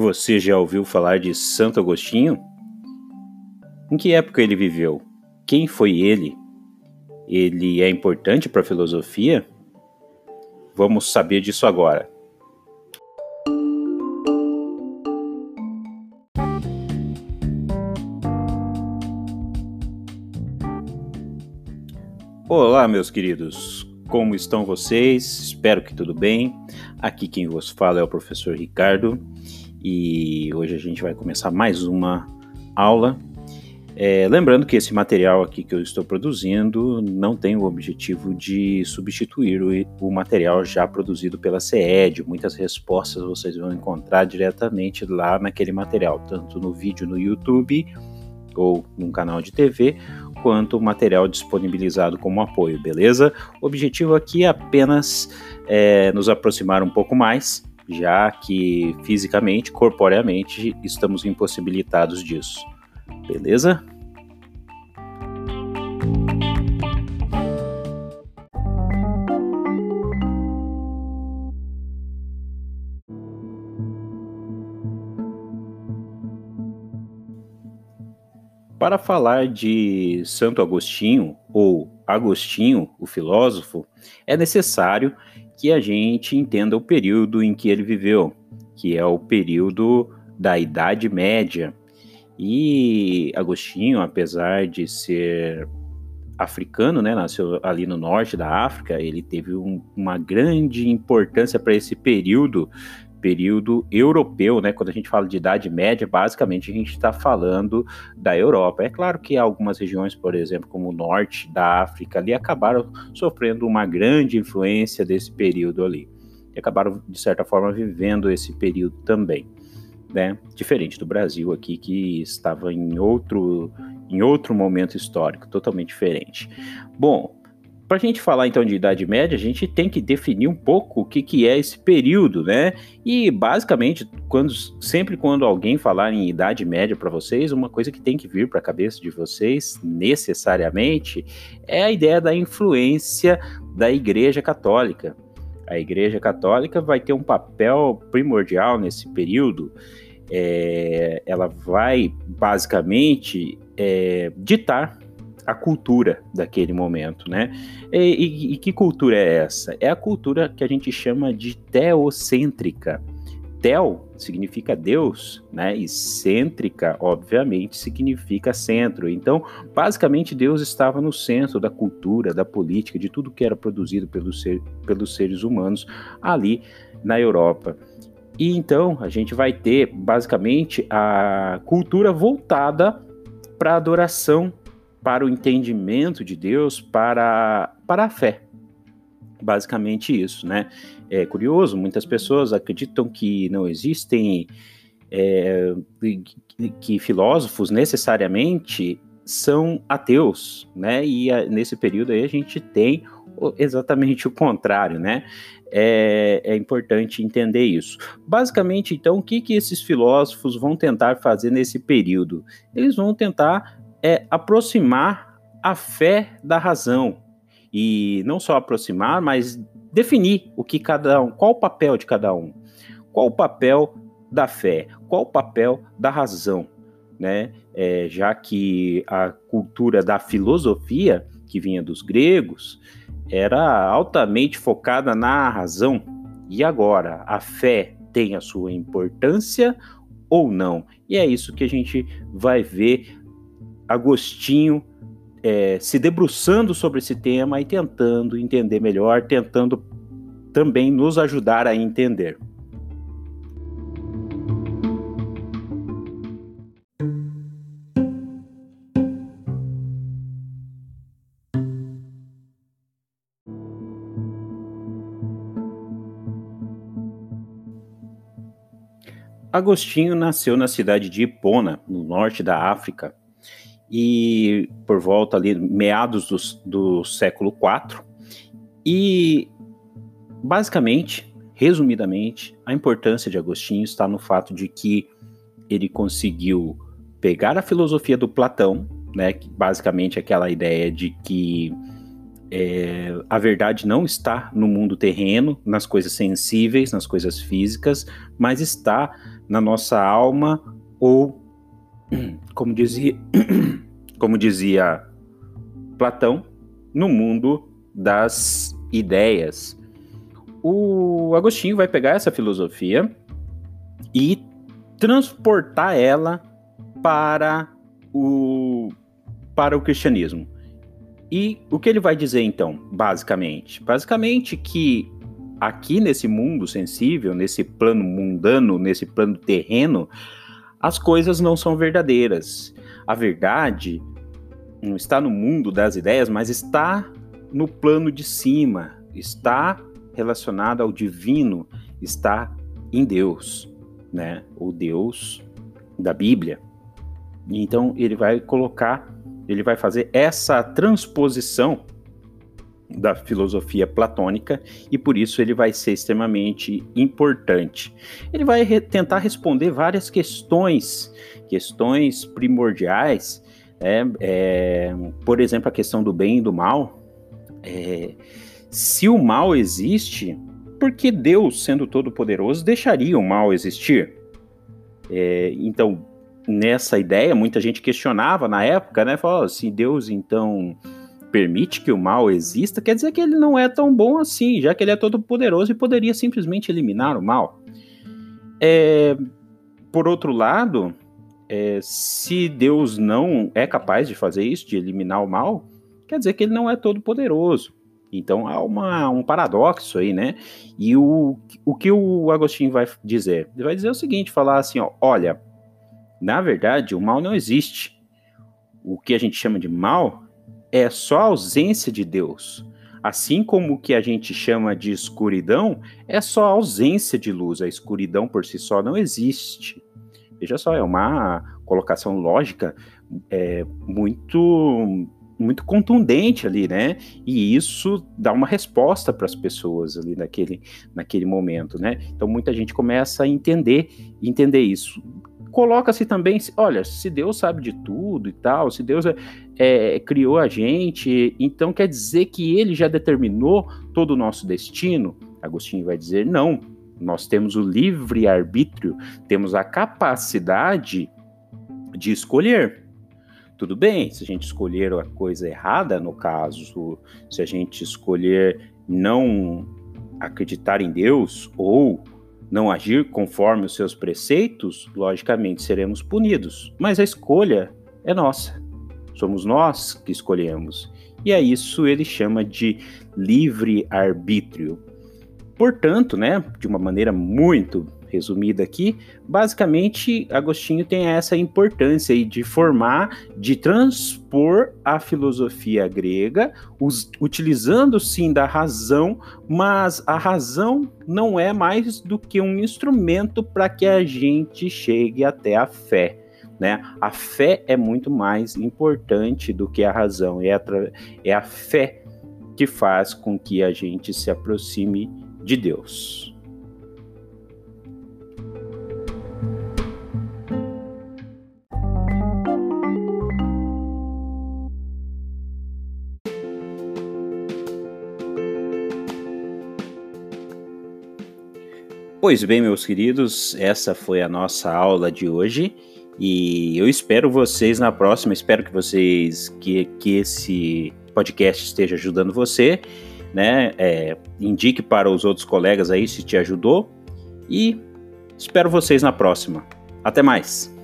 Você já ouviu falar de Santo Agostinho? Em que época ele viveu? Quem foi ele? Ele é importante para a filosofia? Vamos saber disso agora. Olá, meus queridos. Como estão vocês? Espero que tudo bem. Aqui quem vos fala é o professor Ricardo e hoje a gente vai começar mais uma aula. É, lembrando que esse material aqui que eu estou produzindo não tem o objetivo de substituir o, o material já produzido pela CED. Muitas respostas vocês vão encontrar diretamente lá naquele material, tanto no vídeo no YouTube ou num canal de TV, quanto material disponibilizado como apoio, beleza? O objetivo aqui é apenas é, nos aproximar um pouco mais já que fisicamente, corporeamente, estamos impossibilitados disso. Beleza? Para falar de Santo Agostinho, ou Agostinho, o filósofo, é necessário que a gente entenda o período em que ele viveu, que é o período da Idade Média. E Agostinho, apesar de ser africano, né, nasceu ali no norte da África, ele teve um, uma grande importância para esse período período europeu, né? Quando a gente fala de Idade Média, basicamente a gente está falando da Europa. É claro que algumas regiões, por exemplo, como o norte da África, ali acabaram sofrendo uma grande influência desse período ali. E acabaram, de certa forma, vivendo esse período também. Né? Diferente do Brasil aqui, que estava em outro, em outro momento histórico, totalmente diferente. Bom, para a gente falar então de Idade Média, a gente tem que definir um pouco o que, que é esse período, né? E basicamente, quando, sempre quando alguém falar em Idade Média para vocês, uma coisa que tem que vir para a cabeça de vocês, necessariamente, é a ideia da influência da Igreja Católica. A Igreja Católica vai ter um papel primordial nesse período. É, ela vai basicamente é, ditar a cultura daquele momento, né? E, e, e, que cultura é essa? É a cultura que a gente chama de teocêntrica. Teo significa Deus, né? E cêntrica, obviamente, significa centro. Então, basicamente, Deus estava no centro da cultura, da política, de tudo que era produzido pelos, ser, pelos seres humanos ali na Europa. E então a gente vai ter basicamente a cultura voltada para a adoração para o entendimento de Deus, para, para a fé. Basicamente isso, né? É curioso, muitas pessoas acreditam que não existem é, que, filósofos necessariamente são ateus, né? E a, nesse período aí a gente tem exatamente o contrário, né? É, é, importante entender isso. Basicamente, então, o que, que esses filósofos vão tentar fazer nesse período? Eles vão tentar é aproximar a fé da razão. E não só aproximar, mas definir o que cada um, qual o papel de cada um, qual o papel da fé, qual o papel da razão, né? É, já que a cultura da filosofia que vinha dos gregos era altamente focada na razão. E agora, a fé tem a sua importância ou não? E é isso que a gente vai ver Agostinho é, se debruçando sobre esse tema e tentando entender melhor, tentando também nos ajudar a entender. Agostinho nasceu na cidade de Hipona, no norte da África, e por volta ali, meados do, do século IV. E, basicamente, resumidamente, a importância de Agostinho está no fato de que ele conseguiu pegar a filosofia do Platão, né, que basicamente é aquela ideia de que é, a verdade não está no mundo terreno, nas coisas sensíveis, nas coisas físicas, mas está na nossa alma ou, como dizia, como dizia Platão, no mundo das ideias. O Agostinho vai pegar essa filosofia e transportar ela para o, para o cristianismo. E o que ele vai dizer então, basicamente? Basicamente que aqui nesse mundo sensível, nesse plano mundano, nesse plano terreno, as coisas não são verdadeiras. A verdade não está no mundo das ideias, mas está no plano de cima, está relacionada ao divino, está em Deus, né? O Deus da Bíblia. Então ele vai colocar, ele vai fazer essa transposição da filosofia platônica e por isso ele vai ser extremamente importante. Ele vai re tentar responder várias questões, questões primordiais, é, é, por exemplo, a questão do bem e do mal. É, se o mal existe, por que Deus, sendo todo-poderoso, deixaria o mal existir? É, então, nessa ideia, muita gente questionava na época, né? Falou, se Deus então permite que o mal exista, quer dizer que ele não é tão bom assim, já que ele é todo poderoso e poderia simplesmente eliminar o mal. É, por outro lado, é, se Deus não é capaz de fazer isso, de eliminar o mal, quer dizer que ele não é todo poderoso. Então há uma, um paradoxo aí, né? E o, o que o Agostinho vai dizer? Ele vai dizer o seguinte: falar assim, ó, olha, na verdade, o mal não existe. O que a gente chama de mal é só a ausência de Deus. Assim como o que a gente chama de escuridão é só a ausência de luz. A escuridão por si só não existe. Veja só, é uma colocação lógica é, muito muito contundente ali, né? E isso dá uma resposta para as pessoas ali naquele, naquele momento, né? Então muita gente começa a entender entender isso coloca-se também, olha, se Deus sabe de tudo e tal, se Deus é, é, criou a gente, então quer dizer que ele já determinou todo o nosso destino? Agostinho vai dizer, não. Nós temos o livre arbítrio, temos a capacidade de escolher. Tudo bem, se a gente escolher a coisa errada, no caso, se a gente escolher não acreditar em Deus ou não agir conforme os seus preceitos, logicamente seremos punidos. Mas a escolha é nossa. Somos nós que escolhemos. E a isso ele chama de livre arbítrio. Portanto, né, de uma maneira muito resumida aqui, basicamente Agostinho tem essa importância aí de formar, de transpor a filosofia grega, us, utilizando sim da razão, mas a razão não é mais do que um instrumento para que a gente chegue até a fé. Né? A fé é muito mais importante do que a razão, é a, é a fé que faz com que a gente se aproxime de Deus. Pois bem, meus queridos, essa foi a nossa aula de hoje e eu espero vocês na próxima. Espero que vocês que, que esse podcast esteja ajudando você, né? É, indique para os outros colegas aí se te ajudou e espero vocês na próxima. Até mais.